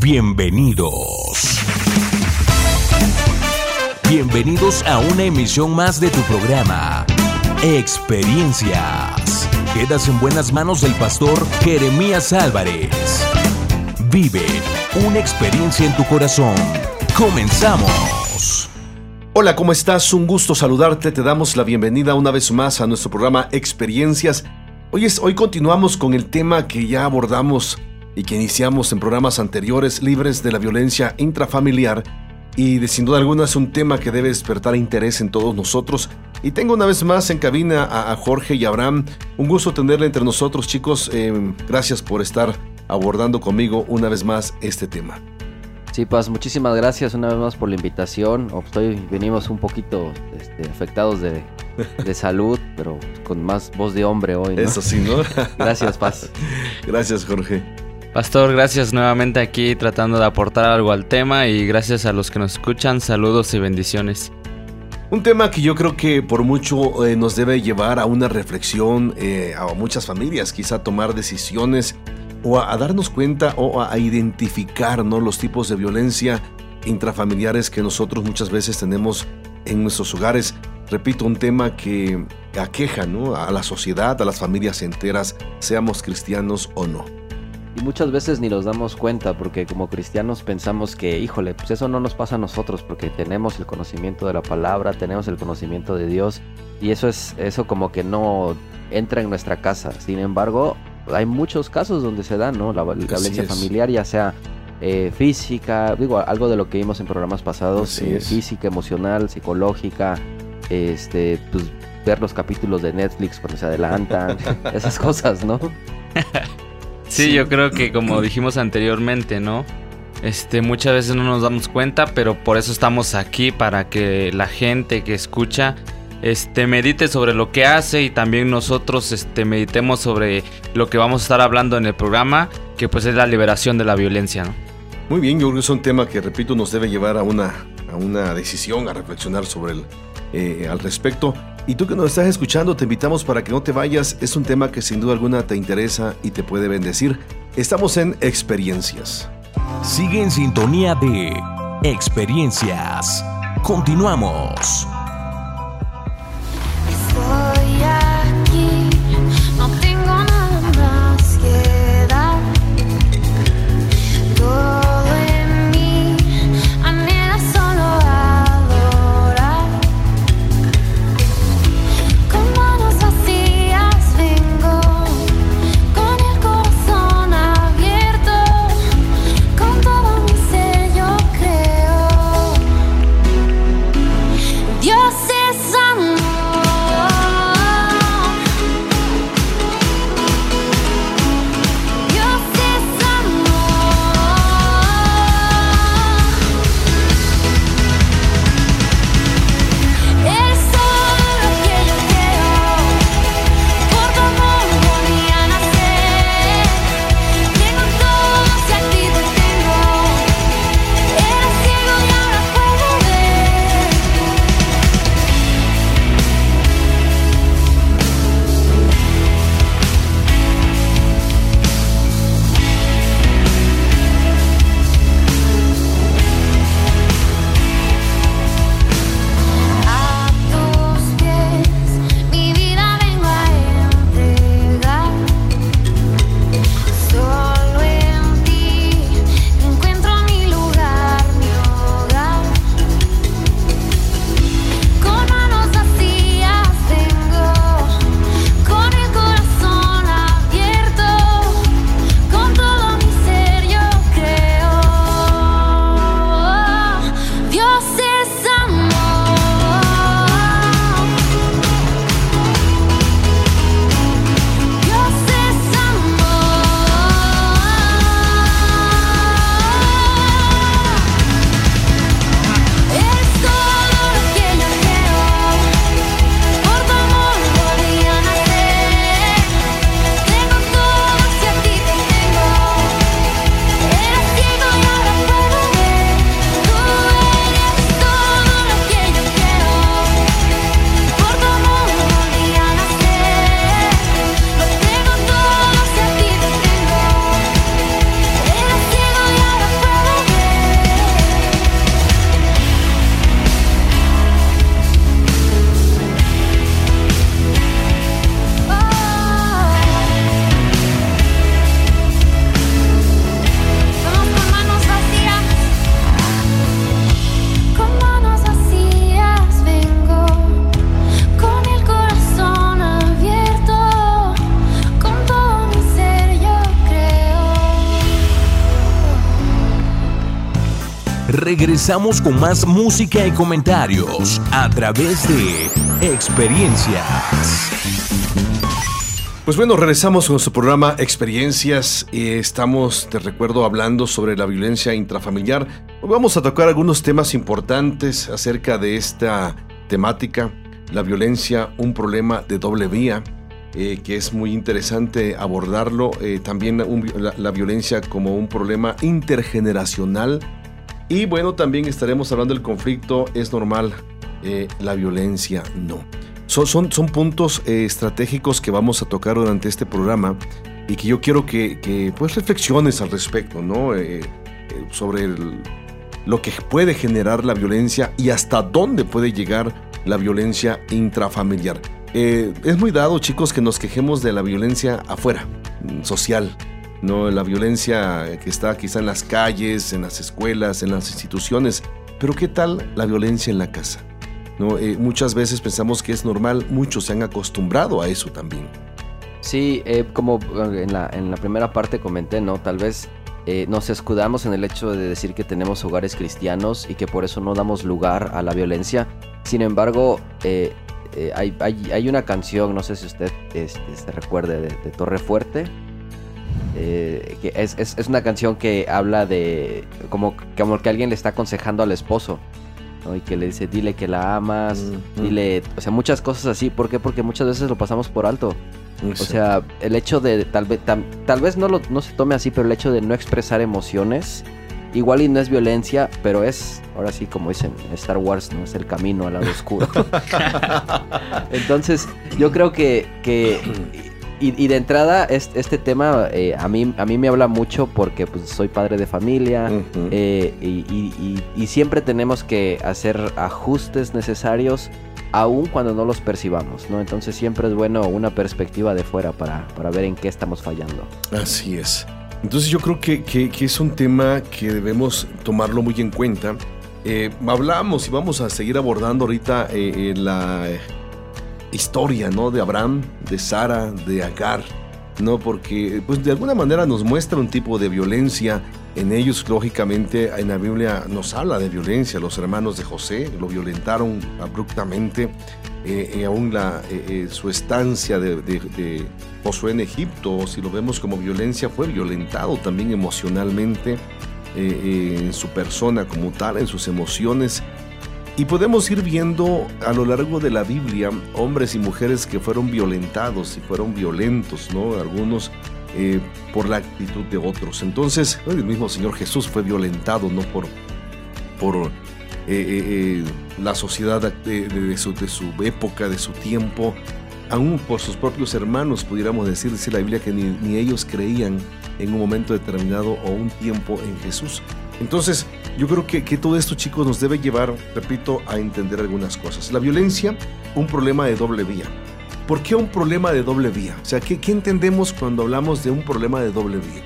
Bienvenidos. Bienvenidos a una emisión más de tu programa, Experiencias. Quedas en buenas manos del pastor Jeremías Álvarez. Vive una experiencia en tu corazón. Comenzamos. Hola, ¿cómo estás? Un gusto saludarte. Te damos la bienvenida una vez más a nuestro programa Experiencias. Hoy, es, hoy continuamos con el tema que ya abordamos y que iniciamos en programas anteriores, libres de la violencia intrafamiliar y de sin duda alguna es un tema que debe despertar interés en todos nosotros. Y tengo una vez más en cabina a, Jorge y Abraham. Un gusto tenerle entre nosotros, chicos. Eh, gracias por estar abordando conmigo una vez más este tema. Sí, pues muchísimas gracias una vez más por la invitación. Estoy, venimos un poquito este, afectados de, de, salud, pero con más voz de hombre hoy. Eso sí, ¿no? gracias, Paz. Gracias, Jorge. Pastor, gracias nuevamente aquí tratando de aportar algo al tema y gracias a los que nos escuchan, saludos y bendiciones. Un tema que yo creo que por mucho eh, nos debe llevar a una reflexión, eh, a muchas familias quizá tomar decisiones o a, darnos cuenta o a, identificar ¿no? los tipos de violencia intrafamiliares que nosotros muchas veces tenemos en nuestros hogares. Repito, un tema que aqueja ¿no? a la sociedad, a las familias enteras, seamos cristianos o no. Y muchas veces ni nos damos cuenta porque como cristianos pensamos que, híjole, pues eso no nos pasa a nosotros porque tenemos el conocimiento de la palabra, tenemos el conocimiento de Dios y eso es eso como que no entra en nuestra casa. Sin embargo, hay muchos casos donde se da, ¿no? La, violencia familiar, ya sea eh, física, digo, algo de lo que vimos en programas pasados, eh, física, emocional, psicológica, este, pues ver los capítulos de Netflix cuando se adelantan, esas cosas, ¿no? Sí, yo creo que como dijimos anteriormente, ¿no? Este, muchas veces no nos damos cuenta, pero por eso estamos aquí para que la gente que escucha este medite sobre lo que hace y también nosotros este meditemos sobre lo que vamos a estar hablando en el programa, que pues es la liberación de la violencia, ¿no? Muy bien, yo creo que es un tema que repito nos debe llevar a una a una decisión, a reflexionar sobre el eh, al respecto. Y tú que nos estás escuchando, te invitamos para que no te vayas. Es un tema que sin duda alguna te interesa y te puede bendecir. Estamos en Experiencias. Sigue en sintonía de Experiencias. Continuamos. Regresamos con más música y comentarios a través de experiencias. Pues bueno, regresamos con nuestro programa Experiencias. y estamos, te recuerdo, hablando sobre la violencia intrafamiliar. Hoy vamos a tocar algunos temas importantes acerca de esta temática, la violencia, un problema de doble vía. Eh, que es muy interesante abordarlo, eh, también la, violencia como un problema intergeneracional y bueno, también estaremos hablando del conflicto, es normal, eh, la violencia no. Son, son, puntos estratégicos que vamos a tocar durante este programa y que yo quiero que, que pues reflexiones al respecto, ¿no? sobre lo que puede generar la violencia y hasta dónde puede llegar la violencia intrafamiliar. Eh, es muy dado, chicos, que nos quejemos de la violencia afuera, social, no la violencia que está quizá en las calles, en las escuelas, en las instituciones. Pero ¿qué tal la violencia en la casa? ¿No? Eh, muchas veces pensamos que es normal, muchos se han acostumbrado a eso también. Sí, eh, como en la, en la, primera parte comenté, ¿no? Tal vez nos escudamos en el hecho de decir que tenemos hogares cristianos y que por eso no damos lugar a la violencia. Sin embargo, eh, hay, una canción, no sé si usted este, se recuerde, de, Torre Fuerte. Eh, que es, una canción que habla de como, como que alguien le está aconsejando al esposo. Y que le dice, dile que la amas, dile, o sea, muchas cosas así. ¿Por qué? Porque muchas veces lo pasamos por alto. O sea, el hecho de, tal vez, tal vez no, lo, no se tome así, pero el hecho de no expresar emociones Igual y no es violencia, pero es, ahora sí, como dicen, Star Wars no es el camino al lado oscuro. Entonces, yo creo que, que y, de entrada, este, tema eh, a, mí, a mí me habla mucho porque pues, soy padre de familia eh, y, y, siempre tenemos que hacer ajustes necesarios aun cuando no los percibamos, ¿no? Entonces siempre es bueno una perspectiva de fuera para, para ver en qué estamos fallando. Así es. Entonces yo creo que, es un tema que debemos tomarlo muy en cuenta. Eh, hablamos y vamos a seguir abordando ahorita eh, la historia ¿no? de Abraham, de Sara, de Agar, ¿no? porque pues, de alguna manera nos muestra un tipo de violencia en ellos, lógicamente, en la Biblia nos habla de violencia. Los hermanos de José lo violentaron abruptamente. Eh, aún la, su estancia de, Josué en Egipto, si lo vemos como violencia, fue violentado también emocionalmente eh, eh, en su persona como tal, en sus emociones. Y podemos ir viendo a lo largo de la Biblia hombres y mujeres que fueron violentados y fueron violentos, ¿no? Algunos eh, por la actitud de otros. Entonces, el mismo Señor Jesús fue violentado, ¿no? Por, por la sociedad de, su, de su época, de su tiempo, aún por sus propios hermanos, pudiéramos decir, decir la Biblia que ni, ellos creían en un momento determinado o un tiempo en Jesús. Entonces, yo creo que, que, todo esto, chicos, nos debe llevar, repito, a entender algunas cosas. La violencia, un problema de doble vía. ¿Por qué un problema de doble vía? O sea, ¿qué, qué entendemos cuando hablamos de un problema de doble vía?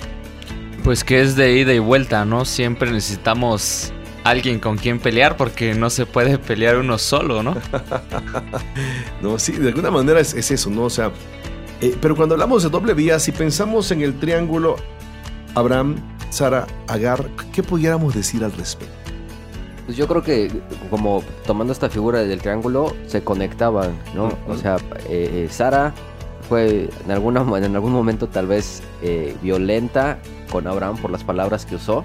Pues que es de ida y vuelta, ¿no? Siempre necesitamos alguien con quien pelear porque no se puede pelear uno solo, ¿no? no, sí, de alguna manera es, eso, ¿no? O sea, eh, pero cuando hablamos de doble vía, si pensamos en el triángulo Abraham, Sara, Agar, ¿qué pudiéramos decir al respecto? Pues yo creo que como tomando esta figura del triángulo se conectaban, ¿no? O sea, eh, eh, Sara fue en, alguna, en algún momento tal vez violenta con Abraham por las palabras que usó.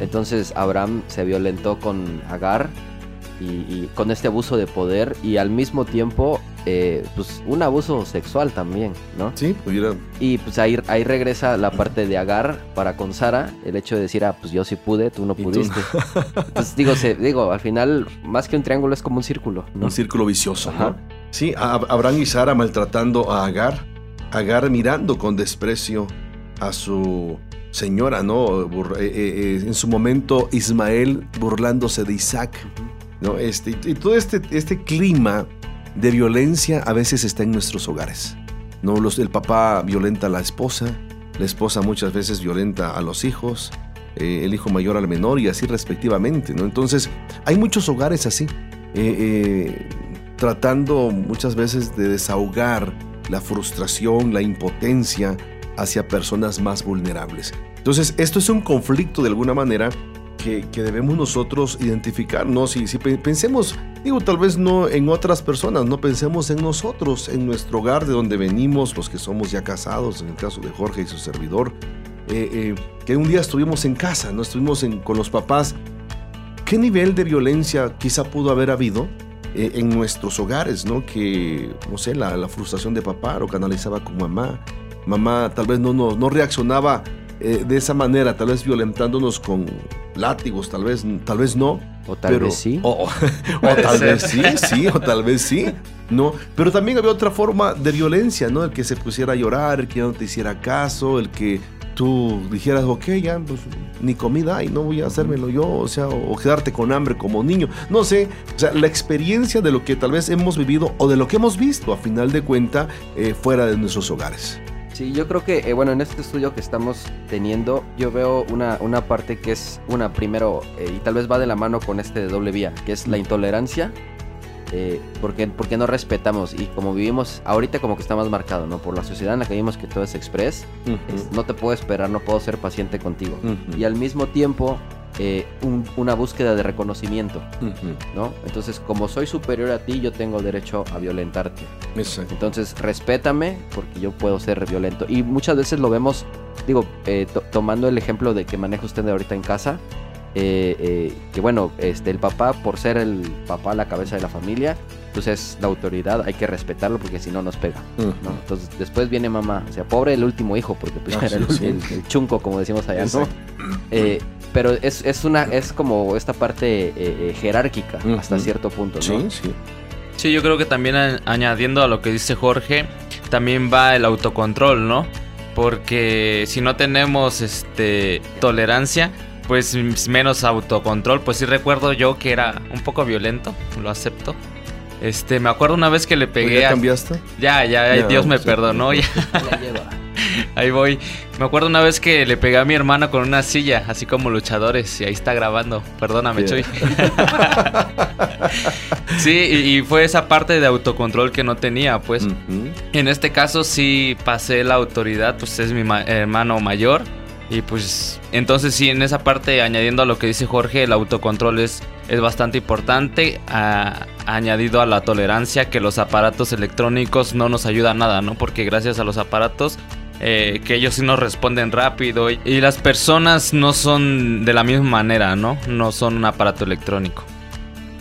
Entonces Abraham se violentó con Agar y, con este abuso de poder y al mismo tiempo eh, pues un abuso sexual también, ¿no? Sí, pudiera. Y pues ahí, ahí regresa la parte de Agar para con Sara, el hecho de decir, ah, pues yo sí pude, tú no pudiste. Entonces digo, se, digo, al final más que un triángulo es como un círculo, Un círculo vicioso, ¿no? Sí, Abraham y Sara maltratando a Agar, Agar mirando con desprecio a su señora, ¿no? Eh, eh, en su momento Ismael burlándose de Isaac, ¿no? Este, y todo este, este clima de violencia a veces está en nuestros hogares, ¿no? Los, el papá violenta a la esposa, la esposa muchas veces violenta a los hijos, el hijo mayor al menor y así respectivamente, ¿no? Entonces, hay muchos hogares así, tratando muchas veces de desahogar la frustración, la impotencia, hacia personas más vulnerables. Entonces, esto es un conflicto de alguna manera que, debemos nosotros identificarnos. Y si pensemos, digo, tal vez no en otras personas, no pensemos en nosotros, en nuestro hogar de donde venimos, los que somos ya casados, en el caso de Jorge y su servidor, eh, eh, que un día estuvimos en casa, no estuvimos con los papás. ¿Qué nivel de violencia quizá pudo haber habido? Eh, en nuestros hogares, ¿no? Que, no sé, la, la, frustración de papá lo canalizaba con mamá. Mamá tal vez no, no, no reaccionaba eh, de esa manera, tal vez violentándonos con látigos, tal vez, tal vez no. O tal vez sí. O, tal vez sí, sí, o tal vez sí. No, pero también había otra forma de violencia, ¿no? El que se pusiera a llorar, el que no te hiciera caso, el que tú dijeras, ok, ya, pues ni comida y no voy a hacérmelo yo, o sea, o, quedarte con hambre como niño. No sé, o sea, la experiencia de lo que tal vez hemos vivido o de lo que hemos visto a final de cuenta eh, fuera de nuestros hogares. Sí, yo creo que, eh, bueno, en este estudio que estamos teniendo, yo veo una, una parte que es una, primero, eh, y tal vez va de la mano con este de doble vía, que es la intolerancia, eh, porque, porque no respetamos, y como vivimos, ahorita como que está más marcado, ¿no? Por la sociedad en la que vivimos que todo es express, no te puedo esperar, no puedo ser paciente contigo. Y al mismo tiempo, eh, una búsqueda de reconocimiento, ¿no? Entonces, como soy superior a ti, yo tengo derecho a violentarte. Entonces, respétame porque yo puedo ser violento. Y muchas veces lo vemos, digo, eh, tomando el ejemplo de que maneja usted de ahorita en casa, eh, que bueno, este, el papá, por ser el papá, la cabeza de la familia, entonces pues la autoridad hay que respetarlo porque si no nos pega. Entonces después viene mamá, o sea, pobre el último hijo, porque pues, ah, era el, chunco, como decimos allá, ¿no? Pero es, es, una, es como esta parte eh, eh, jerárquica hasta cierto punto, ¿no? Sí, sí. Sí, yo creo que también añadiendo a lo que dice Jorge, también va el autocontrol, ¿no? Porque si no tenemos este tolerancia, pues menos autocontrol. Pues sí recuerdo yo que era un poco violento, lo acepto. Este, me acuerdo una vez que le pegué. ¿Ya cambiaste? Ya, ya, Dios me perdonó. Ya. Ahí voy. Me acuerdo una vez que le pegué a mi hermana con una silla, así como luchadores, y ahí está grabando. Perdóname, Chuy. sí, y, fue esa parte de autocontrol que no tenía, pues. En este caso sí pasé la autoridad, pues es mi hermano mayor. Y pues entonces sí, en esa parte, añadiendo a lo que dice Jorge, el autocontrol es, es bastante importante, añadido a la tolerancia, que los aparatos electrónicos no nos ayudan nada, ¿no? Porque gracias a los aparatos eh, que ellos sí nos responden rápido y, las personas no son de la misma manera, ¿no? No son un aparato electrónico.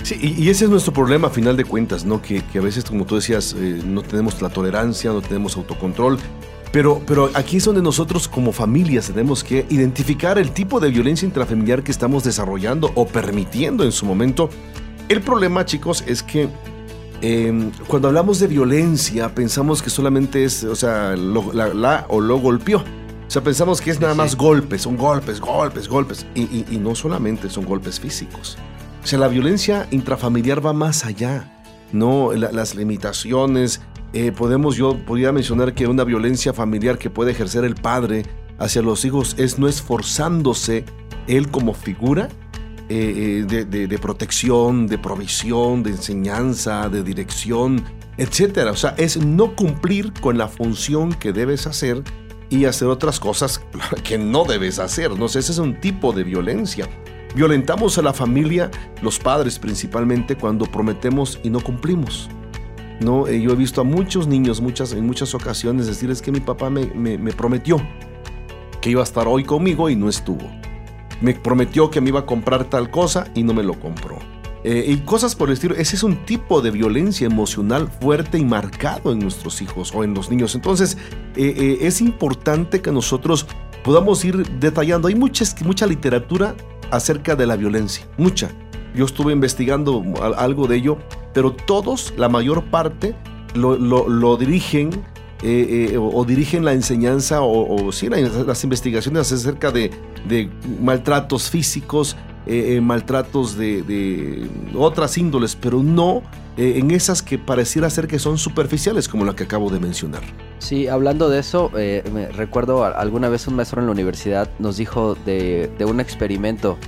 Sí, y, ese es nuestro problema a final de cuentas, ¿no? Que, a veces, como tú decías, eh, no tenemos la tolerancia, no tenemos autocontrol. Pero, pero aquí es donde nosotros como familias tenemos que identificar el tipo de violencia intrafamiliar que estamos desarrollando o permitiendo en su momento. El problema, chicos, es que Em, cuando hablamos de violencia, pensamos que solamente es, o sea, la, o lo golpeó. O sea, pensamos que es nada más golpes, son golpes, golpes, golpes. Y, no solamente son golpes físicos. O sea, la violencia intrafamiliar va más allá. No, las limitaciones. Eh, podemos, yo podría mencionar que una violencia familiar que puede ejercer el padre hacia los hijos es no esforzándose él como figura eh, de, protección, de provisión, de enseñanza, de dirección, etc. O sea, es no cumplir con la función que debes hacer y hacer otras cosas que no debes hacer. No sé, ese es un tipo de violencia. Violentamos a la familia, los padres principalmente, cuando prometemos y no cumplimos. No, eh, yo he visto a muchos niños muchas, en muchas ocasiones decirles que mi papá me, me prometió que iba a estar hoy conmigo y no estuvo me prometió que me iba a comprar tal cosa y no me lo compró. Eh, y cosas por el estilo. Ese es un tipo de violencia emocional fuerte y marcado en nuestros hijos o en los niños. Entonces, eh, eh, es importante que nosotros podamos ir detallando. Hay mucha, mucha literatura acerca de la violencia, mucha. Yo estuve investigando algo de ello, pero todos, la mayor parte, lo, lo dirigen eh, eh, o, dirigen la enseñanza o, sí, las investigaciones acerca de, maltratos físicos, eh, maltratos de, otras índoles, pero no en esas que pareciera ser que son superficiales, como la que acabo de mencionar. Sí, hablando de eso, me recuerdo alguna vez un maestro en la universidad nos dijo de, un experimento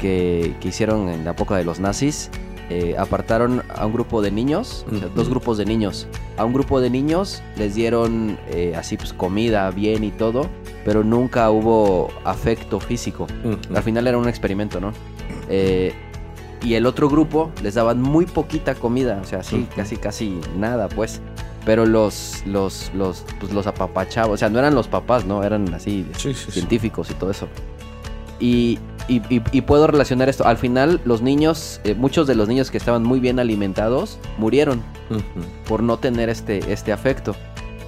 que, que hicieron en la época de los nazis eh, apartaron a un grupo de niños, dos grupos de niños. A un grupo de niños les dieron eh, así pues comida bien y todo. pero nunca hubo afecto físico. Al final era un experimento, ¿no? Eh, y el otro grupo les daban muy poquita comida, o sea, así, casi, casi nada, pues. Pero los, los, los, pues los apapachaban, o sea, no eran los papás, ¿no? Eran así, científicos y todo eso. Y, y, puedo relacionar esto. Al final, los niños, eh, muchos de los niños que estaban muy bien alimentados, murieron por no tener este, este afecto.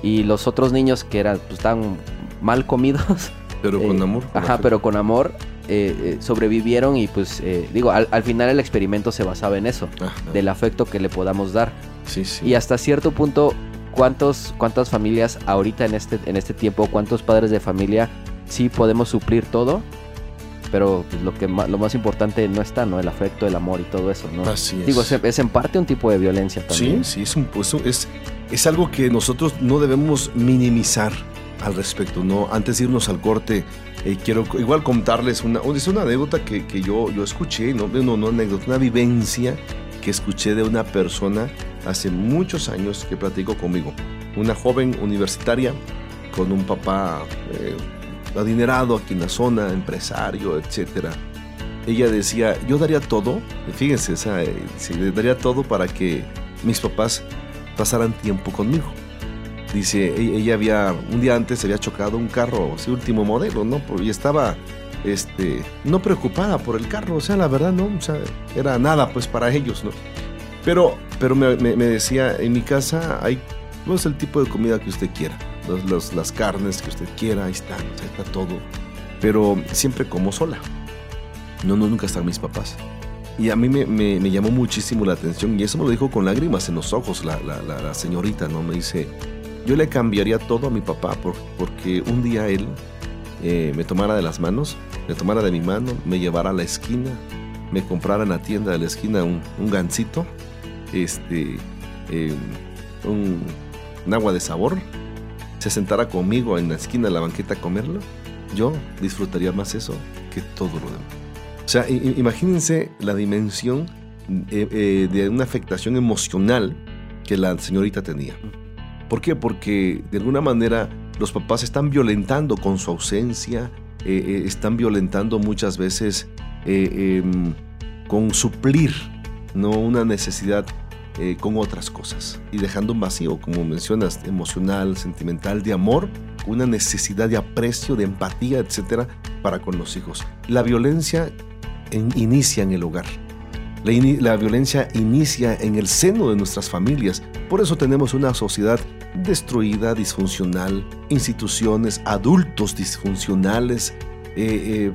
Y los otros niños que eran, pues, estaban mal comidos. Pero con eh, amor. ajá, pero con amor. Eh, sobrevivieron y pues digo, al, final el experimento se basaba en eso, del afecto que le podamos dar. Sí, sí. Y hasta cierto punto, ¿cuántos, ¿cuántas familias ahorita en este, en este tiempo, cuántos padres de familia sí podemos suplir todo? Pero pues, lo que lo más importante no está, ¿no? El afecto, el amor y todo eso, ¿no? Así es. Digo, es, en parte un tipo de violencia también. Sí, sí, es, un, es, es algo que nosotros no debemos minimizar al respecto, ¿no? Antes de irnos al corte, eh, quiero igual contarles una, es una anécdota que, que yo, yo escuché, ¿no? No, no anécdota, una vivencia que escuché de una persona hace muchos años que platicó conmigo. Una joven universitaria con un papá eh, adinerado aquí en la zona, empresario, etcétera. Ella decía, yo daría todo, fíjense, o sea, eh, daría todo para que mis papás pasaran tiempo conmigo. Dice, e-, ella había, un día antes había chocado un carro, su último modelo, ¿no? Y estaba, este, no preocupada por el carro, o sea, la verdad, ¿no? O sea, era nada, pues, para ellos, ¿no? Pero, pero me, decía, en mi casa hay, no es el tipo de comida que usted quiera las carnes que usted quiera, ahí están, ahí está todo. Pero siempre como sola. No, no, nunca están mis papás. Y a mí me, me, llamó muchísimo la atención y eso me lo dijo con lágrimas en los ojos la, la, señorita, ¿no? Me dice, yo le cambiaría todo a mi papá por, porque un día él eh, me tomara de las manos, me tomara de mi mano, me llevara a la esquina, me comprara en la tienda de la esquina un, un gansito, este, eh, un agua de sabor se sentara conmigo en la esquina de la banqueta a comerlo, yo disfrutaría más eso que todo lo demás. O sea, imagínense la dimensión eh, eh, de una afectación emocional que la señorita tenía. ¿Por qué? Porque de alguna manera los papás están violentando con su ausencia, eh, están violentando muchas veces em, con suplir ¿no? una necesidad eh, con otras cosas y dejando un vacío, como mencionas, emocional, sentimental, de amor, una necesidad de aprecio, de empatía, etcétera, para con los hijos. La violencia inicia en el hogar. La, violencia inicia en el seno de nuestras familias. Por eso tenemos una sociedad destruida, disfuncional, instituciones, adultos disfuncionales, eh, eh,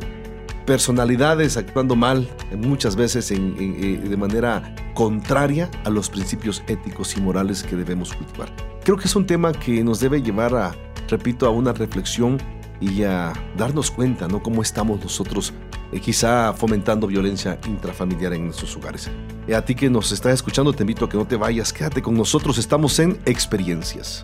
personalidades actuando mal, muchas veces en, eh, de manera contraria a los principios éticos y morales que debemos cultivar. Creo que es un tema que nos debe llevar a, repito, a una reflexión y a darnos cuenta, ¿no? Cómo estamos nosotros eh, quizá fomentando violencia intrafamiliar en nuestros hogares. Y a ti que nos estás escuchando, te invito a que no te vayas, quédate con nosotros, estamos en Experiencias.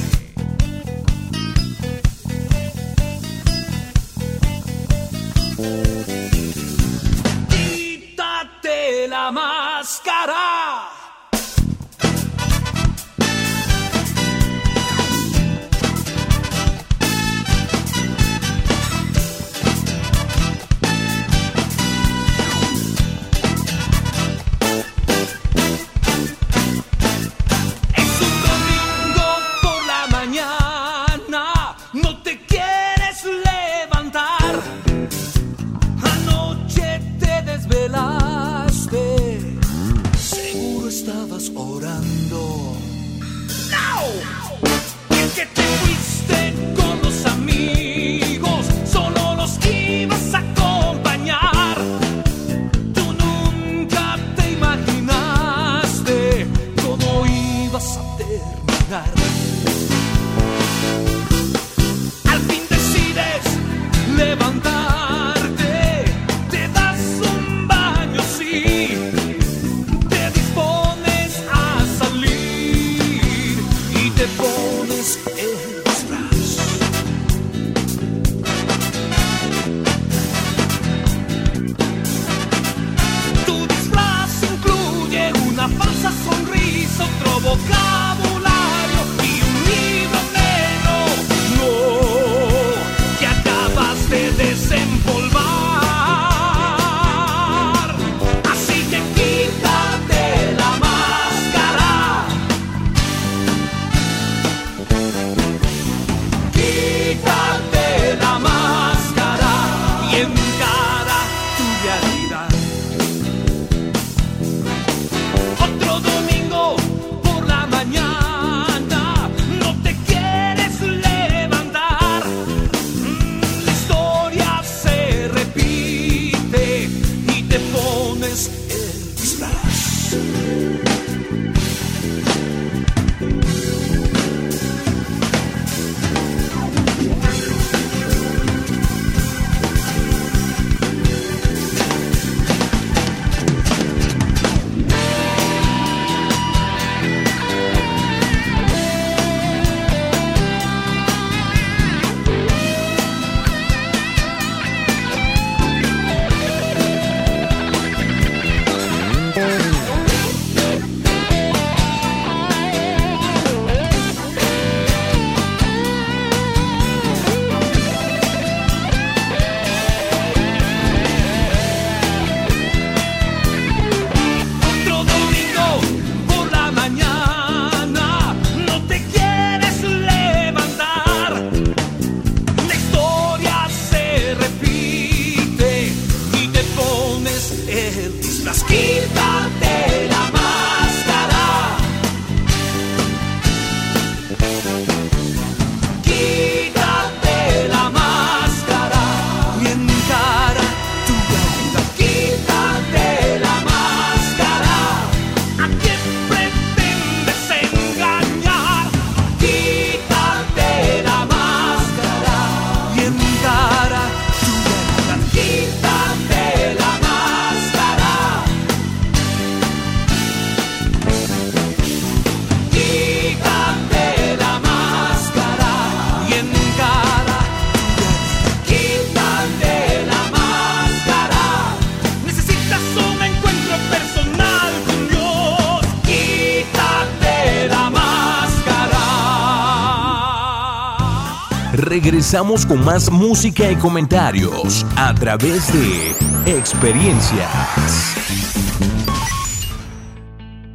Regresamos con más música y comentarios a través de experiencias.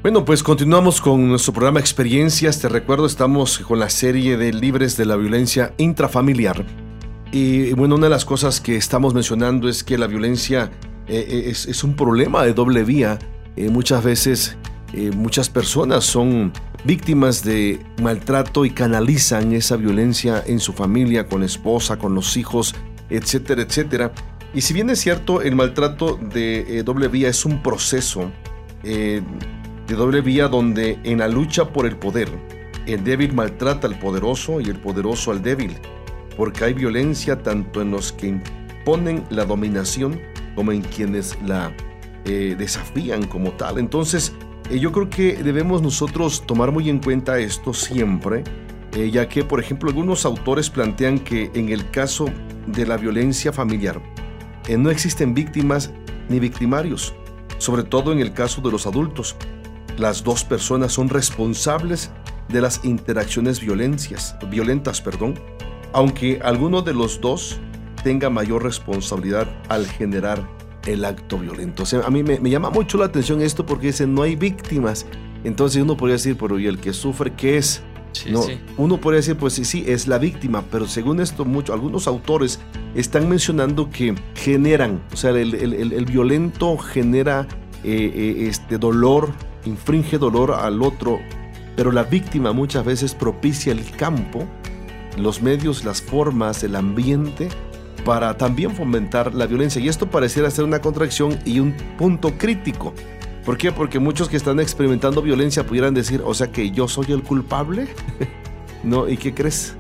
Bueno, pues continuamos con nuestro programa Experiencias. Te recuerdo, estamos con la serie de Libres de la Violencia Intrafamiliar. Y bueno, una de las cosas que estamos mencionando es que la violencia eh, eh, es, un problema de doble vía. Eh, muchas veces muchas personas son víctimas de maltrato y canalizan esa violencia en su familia, con esposa, con los hijos, etcétera, etcétera. Y si bien es cierto, el maltrato de doble vía es un proceso de doble vía donde en la lucha por el poder, el débil maltrata al poderoso y el poderoso al débil porque hay violencia tanto en los que imponen la dominación como en quienes la eh, desafían como tal. Entonces, eh, yo creo que debemos nosotros tomar muy en cuenta esto siempre, eh, ya que, por ejemplo, algunos autores plantean que en el caso de la violencia familiar, no existen víctimas ni victimarios, sobre todo en el caso de los adultos. Las dos personas son responsables de las interacciones violencias, violentas, perdón, aunque alguno de los dos tenga mayor responsabilidad al generar el acto violento. O sea, a mí me, llama mucho la atención esto porque dice no hay víctimas. Entonces uno podría decir, pero ¿y el que sufre qué es? no, Uno podría decir, pues sí, sí, es la víctima, pero según esto, mucho, algunos autores están mencionando que generan, o sea, el, violento genera eh, eh, este dolor, infringe dolor al otro, pero la víctima muchas veces propicia el campo los medios, las formas, el ambiente para también fomentar la violencia. Y esto pareciera ser una contracción y un punto crítico. ¿Por qué? Porque muchos que están experimentando violencia pudieran decir, o sea que yo soy el culpable. ¿No? ¿Y qué crees?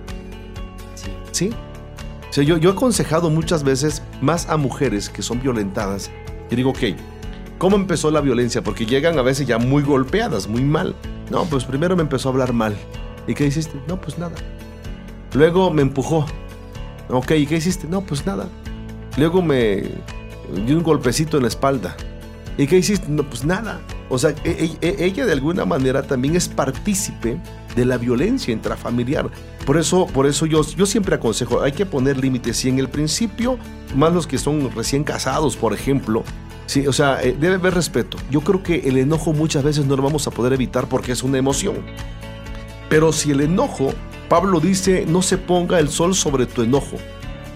Sí. ¿Sí? O sea, yo, yo he aconsejado muchas veces más a mujeres que son violentadas. Y digo, ok, ¿cómo empezó la violencia? Porque llegan a veces ya muy golpeadas, muy mal. No, pues primero me empezó a hablar mal. ¿Y qué hiciste? No, pues nada. Luego me empujó. Ok, ¿y qué hiciste? No, pues nada. Luego me dio un golpecito en la espalda. ¿Y qué hiciste? No, pues nada. O sea, e, e, e, ella de alguna manera también es partícipe de la violencia intrafamiliar. Por eso, por eso yo, yo siempre aconsejo, hay que poner límites. Si en el principio, más los que son recién casados, por ejemplo, sí, o sea, eh, debe haber respeto. Yo creo que el enojo muchas veces no lo vamos a poder evitar porque es una emoción. Pero si el enojo Pablo dice, no se ponga el sol sobre tu enojo.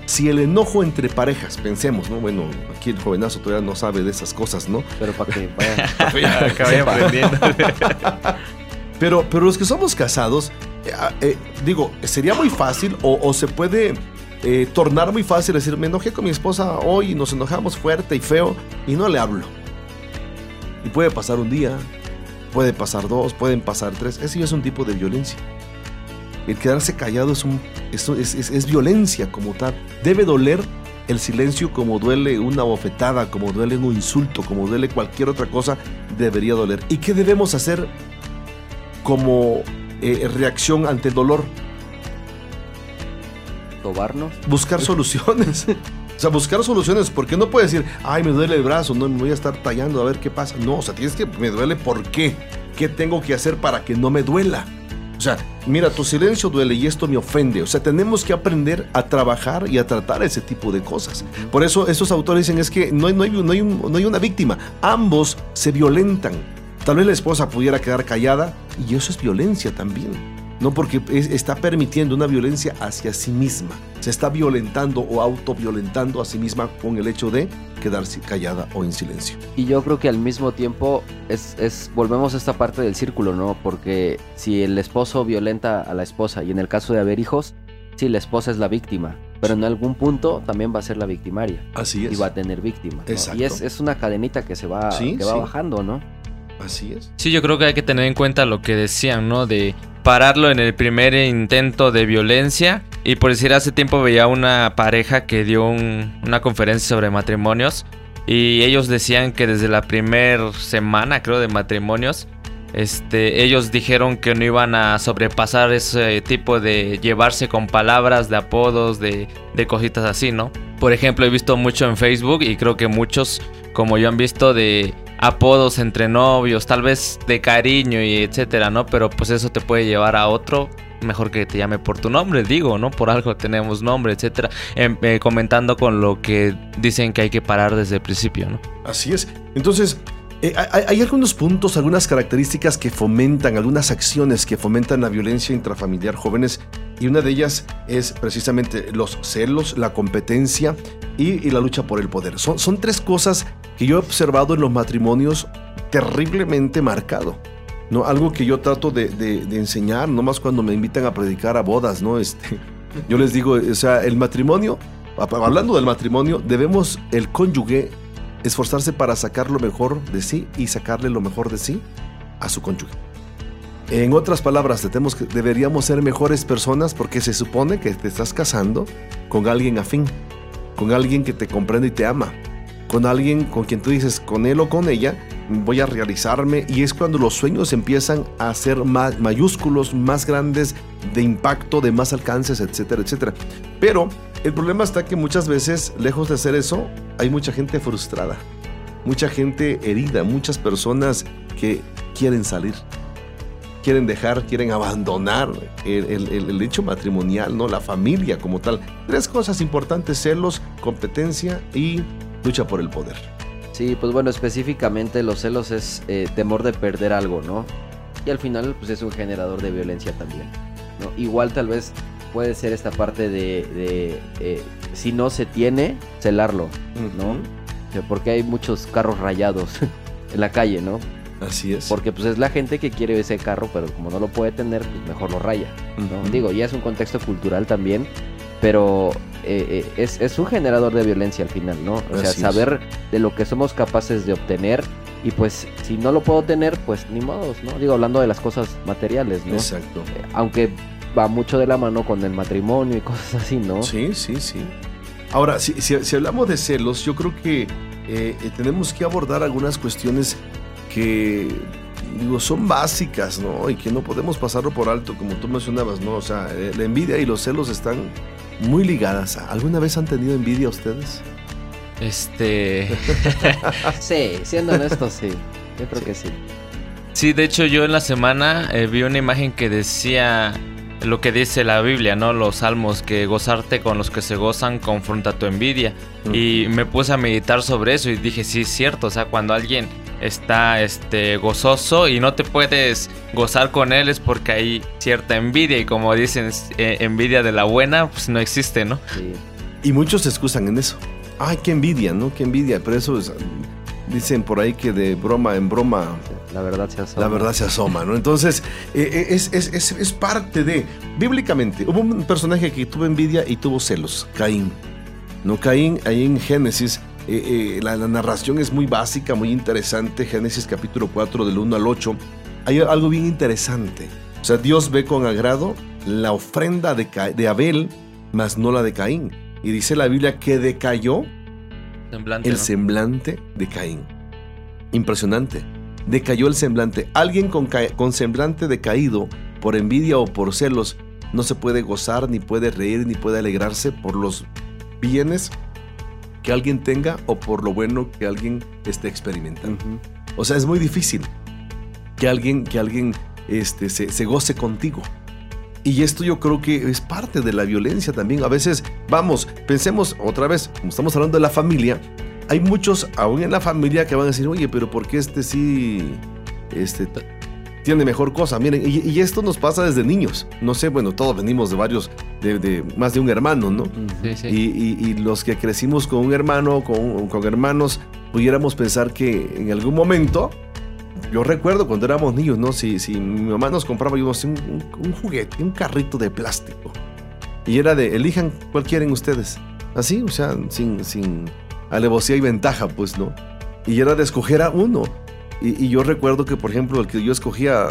Si el enojo entre parejas, pensemos, ¿no? Bueno, aquí el jovenazo todavía no sabe de esas cosas, ¿no? Pero para que vaya, aprendiendo. pero, pero los que somos casados, eh, ah, eh, digo, sería muy fácil o, se puede eh, tornar muy fácil decir, me enojé con mi esposa hoy y nos enojamos fuerte y feo y no le hablo. Y puede pasar un día, puede pasar dos, pueden pasar tres. Ese es un tipo de violencia. El quedarse callado es, un, es, es, violencia como tal. Debe doler el silencio como duele una bofetada, como duele un insulto, como duele cualquier otra cosa, debería doler. ¿Y qué debemos hacer como eh, reacción ante el dolor? ¿Tobarnos? Buscar soluciones. O sea, buscar soluciones, porque no puedes decir, ay, me duele el brazo, no me voy a estar tallando a ver qué pasa. No, o sea, tienes que, me duele por qué. ¿Qué tengo que hacer para que no me duela? O sea, mira, tu silencio duele y esto me ofende. O sea, tenemos que aprender a trabajar y a tratar ese tipo de cosas. Por eso estos autores dicen es que no hay, no hay, no hay, no hay una víctima. Ambos se violentan. Tal vez la esposa pudiera quedar callada y eso es violencia también. No porque está permitiendo una violencia hacia sí misma. Se está violentando o autoviolentando a sí misma con el hecho de quedarse callada o en silencio. Y yo creo que al mismo tiempo es, es, volvemos a esta parte del círculo, ¿no? Porque si el esposo violenta a la esposa y en el caso de haber hijos, sí, la esposa es la víctima, pero en algún punto también va a ser la victimaria. Así es. Y va a tener víctima. Y es, es, una cadenita que se va, que va bajando, ¿no? Así es. Sí, yo creo que hay que tener en cuenta lo que decían, ¿no? De pararlo en el primer intento de violencia. Y por decir, hace tiempo veía una pareja que dio una conferencia sobre matrimonios. Y ellos decían que desde la primera semana, creo, de matrimonios, este, ellos dijeron que no iban a sobrepasar ese tipo de llevarse con palabras, de apodos, de, cositas así, ¿no? Por ejemplo, he visto mucho en Facebook y creo que muchos, como yo, han visto de apodos entre novios, tal vez de cariño y etcétera, ¿no? Pero pues eso te puede llevar a otro mejor que te llame por tu nombre, digo, ¿no? Por algo tenemos nombre, etcétera. Em, eh, comentando con lo que dicen que hay que parar desde el principio, ¿no? Así es. Entonces, eh, hay, algunos puntos, algunas características que fomentan, algunas acciones que fomentan la violencia intrafamiliar jóvenes y una de ellas es precisamente los celos, la competencia y, la lucha por el poder. Son, son tres cosas que yo he observado en los matrimonios terriblemente marcado. ¿no? Algo que yo trato de, de, de, enseñar, no más cuando me invitan a predicar a bodas, ¿no? Este, yo les digo, o sea, el matrimonio, hablando del matrimonio, debemos el cónyuge esforzarse para sacar lo mejor de sí y sacarle lo mejor de sí a su cónyuge. En otras palabras, deberíamos ser mejores personas porque se supone que te estás casando con alguien afín, con alguien que te comprende y te ama, con alguien con quien tú dices, con él o con ella, voy a realizarme y es cuando los sueños empiezan a ser más mayúsculos, más grandes, de impacto, de más alcances, etcétera, etcétera. Pero el problema está que muchas veces, lejos de hacer eso, hay mucha gente frustrada, mucha gente herida, muchas personas que quieren salir, quieren dejar, quieren abandonar el, el, el, hecho matrimonial, ¿no? La familia como tal. Tres cosas importantes, celos, competencia y lucha por el poder. Sí, pues bueno, específicamente los celos es eh, temor de perder algo, ¿no? Y al final, pues es un generador de violencia también, ¿no? Igual tal vez puede ser esta parte de, de eh, si no se tiene, celarlo, ¿no? Uh -huh. Porque hay muchos carros rayados en la calle, ¿no? Así es. Porque pues es la gente que quiere ese carro, pero como no lo puede tener, pues mejor lo raya, ¿no? Uh -huh. Digo, ya es un contexto cultural también, pero eh, eh, es, es, un generador de violencia al final, ¿no? O sea, saber de lo que somos capaces de obtener y pues si no lo puedo tener, pues ni modos, ¿no? Digo, hablando de las cosas materiales, ¿no? Exacto. Eh, aunque va mucho de la mano con el matrimonio y cosas así, ¿no? Sí, sí, sí. Ahora, si, si, si hablamos de celos, yo creo que eh, tenemos que abordar algunas cuestiones que digo, son básicas, ¿no? Y que no podemos pasarlo por alto, como tú mencionabas, ¿no? O sea, la envidia y los celos están muy ligadas. ¿Alguna vez han tenido envidia ustedes? Este. sí, siendo honesto, sí. Yo creo sí. que sí. Sí, de hecho, yo en la semana eh, vi una imagen que decía lo que dice la Biblia, ¿no? Los salmos, que gozarte con los que se gozan confronta tu envidia. -huh. Y me puse a meditar sobre eso y dije, sí, es cierto. O sea, cuando alguien está este, gozoso y no te puedes gozar con él es porque hay cierta envidia. Y como dicen, eh, envidia de la buena, pues no existe, ¿no? Sí. Y muchos se excusan en eso. Ay, qué envidia, ¿no? Qué envidia. Pero eso es, dicen por ahí que de broma en broma. La verdad se asoma. La verdad se asoma, ¿no? Entonces, eh, es, es, es, es, parte de. Bíblicamente, hubo un personaje que tuvo envidia y tuvo celos, Caín. No, Caín, ahí en Génesis, eh, eh, la, la, narración es muy básica, muy interesante. Génesis capítulo 4, del 1 al 8. Hay algo bien interesante. O sea, Dios ve con agrado la ofrenda de, de Abel, mas no la de Caín. Y dice la Biblia que decayó semblante, el ¿no? semblante de Caín. Impresionante. Decayó el semblante. Alguien con, con, semblante decaído por envidia o por celos no se puede gozar, ni puede reír, ni puede alegrarse por los bienes que alguien tenga o por lo bueno que alguien esté experimentando. Uh -huh. O sea, es muy difícil que alguien, que alguien este, se, se goce contigo. Y esto yo creo que es parte de la violencia también. A veces, vamos, pensemos otra vez, como estamos hablando de la familia, hay muchos aún en la familia que van a decir, oye, pero ¿por qué este sí este, tiene mejor cosa? Miren, y, y esto nos pasa desde niños. No sé, bueno, todos venimos de varios, de, de más de un hermano, ¿no? Sí, sí. Y, y, y, los que crecimos con un hermano, con, con hermanos, pudiéramos pensar que en algún momento yo recuerdo cuando éramos niños, ¿no? Si, si mi mamá nos compraba yo, un, un, un, juguete, un carrito de plástico. Y era de, elijan cuál quieren ustedes. Así, o sea, sin, sin alevosía y ventaja, pues, ¿no? Y era de escoger a uno. Y, y, yo recuerdo que, por ejemplo, el que yo escogía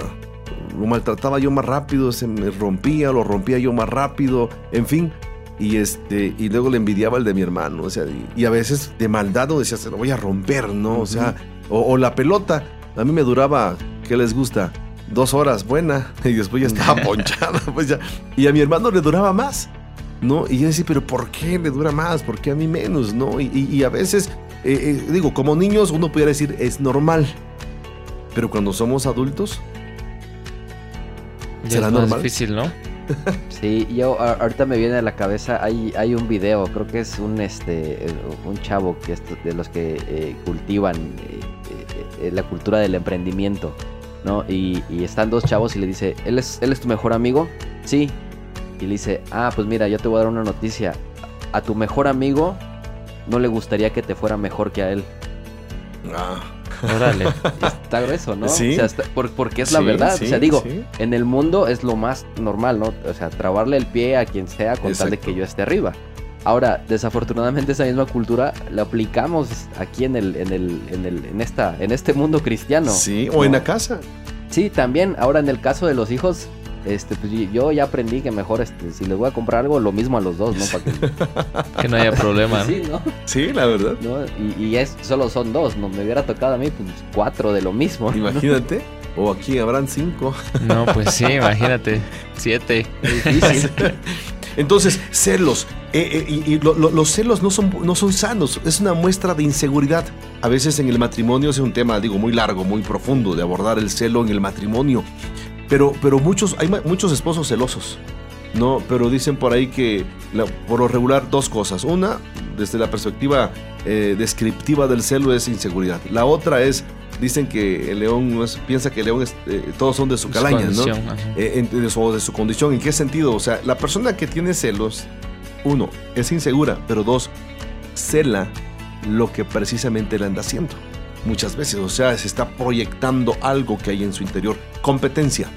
lo maltrataba yo más rápido, se me rompía, lo rompía yo más rápido, en fin. Y, este, y luego le envidiaba el de mi hermano, o sea, y, y a veces de maldad decía, se lo voy a romper, ¿no? Uh -huh. O sea, o, o la pelota a mí me duraba, ¿qué les gusta? Dos horas, buena. Y después ya estaba ponchada, pues ya. Y a mi hermano le duraba más, ¿no? Y yo decía, pero ¿por qué le dura más? ¿Por qué a mí menos, no? Y, y, y a veces, eh, eh, digo, como niños uno pudiera decir, es normal. Pero cuando somos adultos, ya ¿será es normal? difícil, ¿no? Sí, yo ahorita me viene a la cabeza, hay, hay un video, creo que es un este eh, un chavo que es de los que eh, cultivan eh, la cultura del emprendimiento, ¿no? Y, y están dos chavos y le dice, ¿él es, ¿él es tu mejor amigo? Sí. Y le dice, ah, pues mira, yo te voy a dar una noticia. A tu mejor amigo no le gustaría que te fuera mejor que a él. Ah, Órale. Está grueso, ¿no? Sí. O sea, está- por- porque es la sí, verdad. sí, o sea, digo, sí. en el mundo es lo más normal, ¿no? O sea, trabarle el pie a quien sea con tal de que yo esté arriba. Ahora, desafortunadamente esa misma cultura la aplicamos aquí en el, en el, en el, en esta, en este mundo cristiano. Sí, o en la casa. Sí, también. Ahora en el caso de los hijos, este, pues yo ya aprendí que mejor, este, si les voy a comprar algo, lo mismo a los dos, ¿no? Para que, Que no haya problema. ¿no? sí, ¿no? Sí, la verdad. ¿no? Y, y es, solo son dos, ¿no? Me hubiera tocado a mí, pues cuatro de lo mismo. ¿no? Imagínate. O aquí habrán cinco. No, pues sí, imagínate. Siete. Difícil. Entonces, celos. Eh, eh, y y lo- lo- los celos no son, no son sanos, es una muestra de inseguridad. A veces en el matrimonio es un tema, digo, muy largo, muy profundo de abordar el celo en el matrimonio. Pero, pero muchos, hay muchos esposos celosos. No, pero dicen por ahí que por lo regular dos cosas. Una, desde la perspectiva eh, descriptiva del celo es inseguridad. La otra es, dicen que el león no es- piensa que el león es, eh, todos son de su calaña, ¿no? Eh, en- de, su, de su condición. ¿En qué sentido? O sea, la persona que tiene celos, uno, es insegura, pero dos, cela lo que precisamente le anda haciendo. Muchas veces, o sea, se está proyectando algo que hay en su interior. Competencia.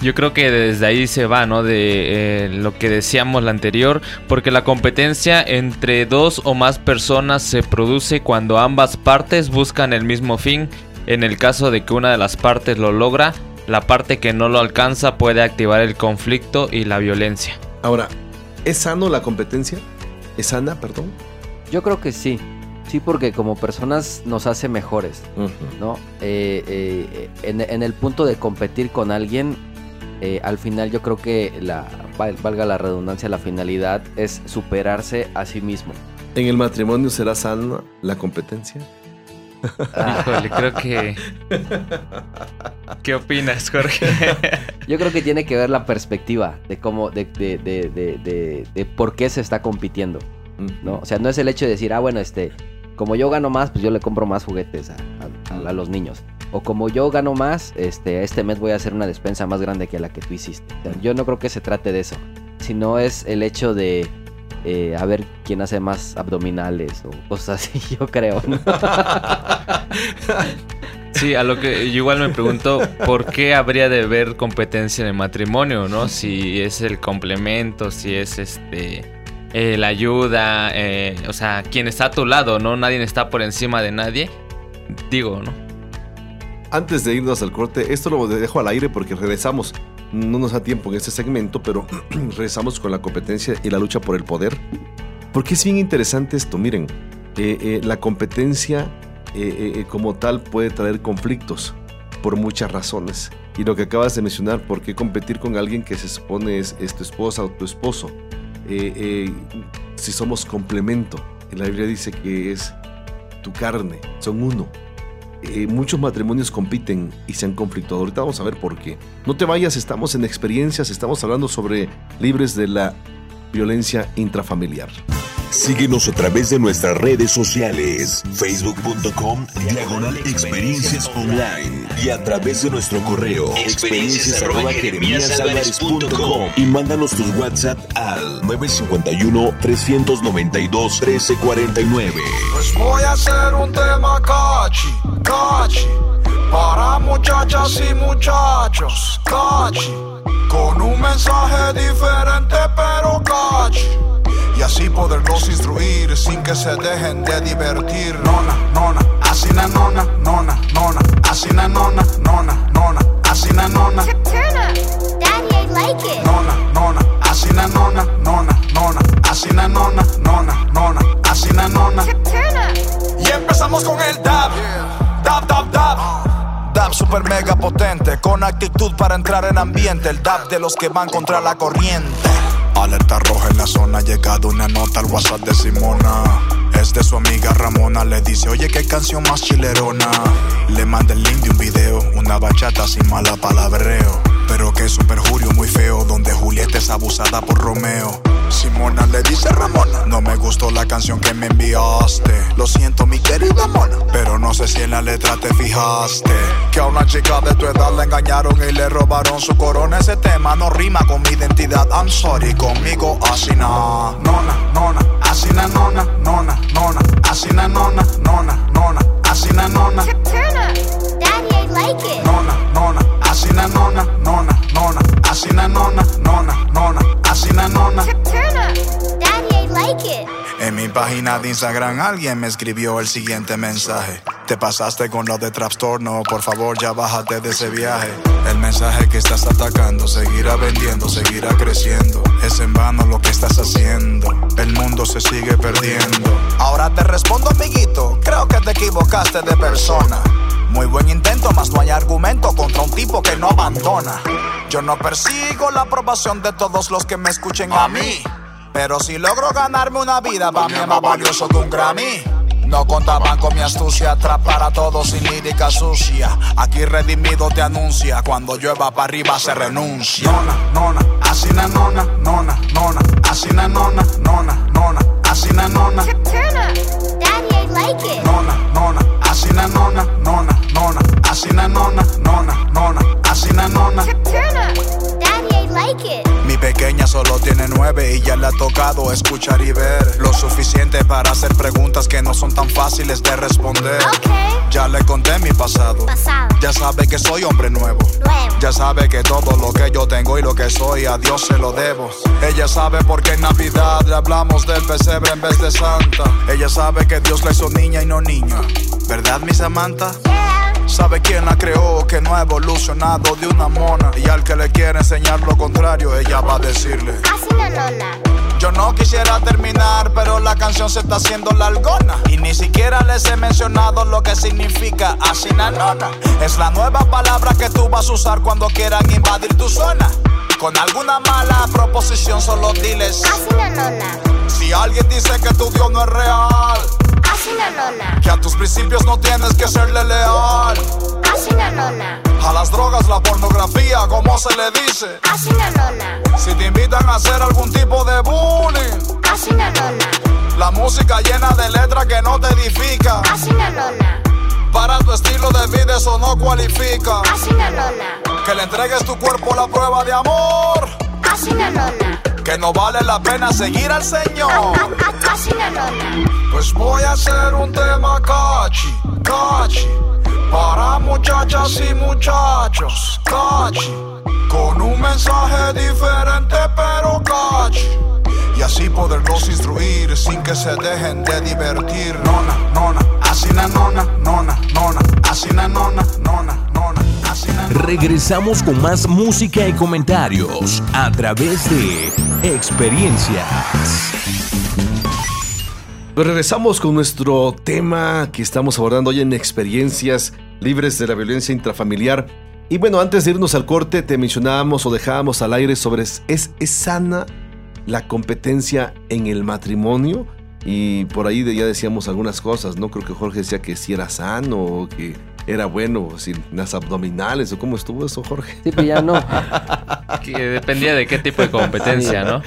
Yo creo que desde ahí se va, ¿no? De eh, lo que decíamos la anterior, porque la competencia entre dos o más personas se produce cuando ambas partes buscan el mismo fin. En el caso de que una de las partes lo logra, la parte que no lo alcanza puede activar el conflicto y la violencia. Ahora, ¿es sano la competencia? ¿Es sana, perdón? Yo creo que sí. Sí, porque como personas nos hace mejores, ¿no? Eh, eh, en, en el punto de competir con alguien, eh, al final yo creo que la val- valga la redundancia, la finalidad es superarse a sí mismo. ¿En el matrimonio será sana la competencia? Híjole, creo que... ¿Qué opinas, Jorge? Yo creo que tiene que ver la perspectiva de cómo, de, de, de, de, de- por qué se está compitiendo, ¿no? O sea, no es el hecho de decir, ah, bueno, este, como yo gano más, pues yo le compro más juguetes a, a- a los niños. O como yo gano más, este, este mes voy a hacer una despensa más grande que la que tú hiciste. O sea, yo no creo que se trate de eso, sino es el hecho de eh, a ver quién hace más abdominales o cosas así, yo creo. ¿no? Sí, a lo que yo igual me pregunto, ¿por qué habría de haber competencia en el matrimonio, no? Si es el complemento, si es este eh, la ayuda, eh, o sea, quien está a tu lado, ¿no? Nadie está por encima de nadie. Digo, ¿no? Antes de irnos al corte, esto lo dejo al aire porque regresamos. No nos da tiempo en este segmento, pero regresamos con la competencia y la lucha por el poder. Porque es bien interesante esto. Miren, eh, eh, la competencia eh, como tal puede traer conflictos por muchas razones. Y lo que acabas de mencionar, ¿por qué competir con alguien que se supone es, es tu esposa o tu esposo? Si somos complemento. La Biblia dice que es tu carne, son uno eh, muchos matrimonios compiten y se han conflictuado. Ahorita vamos a ver por qué. No te vayas, estamos en experiencias, estamos hablando sobre libres de la violencia intrafamiliar. Síguenos a través de nuestras redes sociales, facebook.com, diagonal experiencias online y a través de nuestro correo, experiencias y mándanos tus WhatsApp al 951-392-1349. Pues voy a hacer un tema cachi, cachi, para muchachas y muchachos, cachi, con un mensaje diferente pero cachi, y así poderlos instruir sin que se dejen de divertir. Nona, nona, así na nona, nona, nona, así na nona, nona, nona, así na nona. Turn up. Daddy, I like it. Nona, nona, así na nona, nona, nona, así na nona, nona, nona, así na nona. Turn up. Y empezamos con el dab, dab, dab, dab. Dab super mega potente, con actitud para entrar en ambiente. El dab de los que van contra la corriente. Alerta roja en la zona, llegado una nota al WhatsApp de Simona. Es de su amiga Ramona, le dice, oye, qué canción más chilerona. Le manda el link de un video, una bachata sin mala palabreo. Pero que es un perjurio muy feo donde Julieta es abusada por Romeo. Simona le dice Ramona, no me gustó la canción que me enviaste. Lo siento mi querida mona, pero no sé si en la letra te fijaste. Que a una chica de tu edad la engañaron y le robaron su corona. Ese tema no rima con mi identidad. I'm sorry, conmigo así na. Nona, nona, así na nona, nona, nona, así na nona, nona, nona, así na nona. Turn up. Daddy, I like it. Nona, nona, así na nona, nona, nona, así na nona, nona, nona, así na nona. Turn up. Daddy, I like it. En mi página de Instagram alguien me escribió el siguiente mensaje. Te pasaste con lo de Trastorno, por favor ya bájate de ese viaje. El mensaje que estás atacando seguirá vendiendo, seguirá creciendo. Es en vano lo que estás haciendo. El mundo se sigue perdiendo. Ahora te respondo, amiguito. Creo que te equivocaste de persona. Muy buen intento, más no hay argumento contra un tipo que no abandona. Yo no persigo la aprobación de todos los que me escuchen a mí. Pero si logro ganarme una vida, para mí es más valioso que un Grammy. No contaban con mi astucia, atrapar a todos sin lírica sucia. Aquí redimido te anuncia, cuando llueva para arriba se renuncia. Nona, nona, así na nona, nona, nona, así na nona, nona, nona, así na nona, Turn up. Daddy, I like it. nona, nona, así na nona, nona, nona, así na nona, nona, nona, así na nona. Mi pequeña solo tiene nueve y ya le ha tocado escuchar y ver lo suficiente para hacer preguntas que no son tan fáciles de responder. Ya le conté mi pasado. Pasado. Ya sabe que soy hombre nuevo. Nuevo. Ya sabe que todo lo que yo tengo y lo que soy a Dios se lo debo. Ella sabe por qué en Navidad le hablamos del pesebre en vez de Santa. Ella sabe que Dios la hizo niña y no niño. ¿Verdad, mi Samantha? Yeah. Sabe quién la creó, que no ha evolucionado de una mona. Y al que le quiere enseñar lo contrario, ella va a decirle. Así na nona. Yo no quisiera terminar, pero la canción se está haciendo largona. Y ni siquiera les he mencionado lo que significa asinanona. Es la nueva palabra que tú vas a usar cuando quieran invadir tu zona. Con alguna mala proposición, solo diles. Así na nona. Si alguien dice que tu Dios no es real, Así nona. que a tus principios no tienes que serle leal. Así nona. A las drogas, la pornografía, como se le dice. Así nona. Si te invitan a hacer algún tipo de bullying, Así na nona. la música llena de letras que no te edifica. Así nona. Para tu estilo de vida eso no cualifica. Así nona. Que le entregues tu cuerpo la prueba de amor. Así nona. Que no vale la pena seguir al Señor. Así na nona. Pues voy a hacer un tema cachi, cachi. Para muchachas y muchachos, cachi. Con un mensaje diferente pero cachi. Y así poderlos instruir sin que se dejen de divertir. Nona, nona, así na nona, nona, nona, así na nona, nona, nona. Regresamos con más música y comentarios a través de Experiencias. Pues regresamos con nuestro tema que estamos abordando hoy en experiencias libres de la violencia intrafamiliar. Y bueno, antes de irnos al corte, te mencionábamos o dejábamos al aire sobre es, es sana la competencia en el matrimonio. Y por ahí ya decíamos algunas cosas, ¿no? Creo que Jorge decía que si era sano que era bueno sin las abdominales o cómo estuvo eso, Jorge. Sí, pero ya no. Que dependía de qué tipo de competencia, ¿no?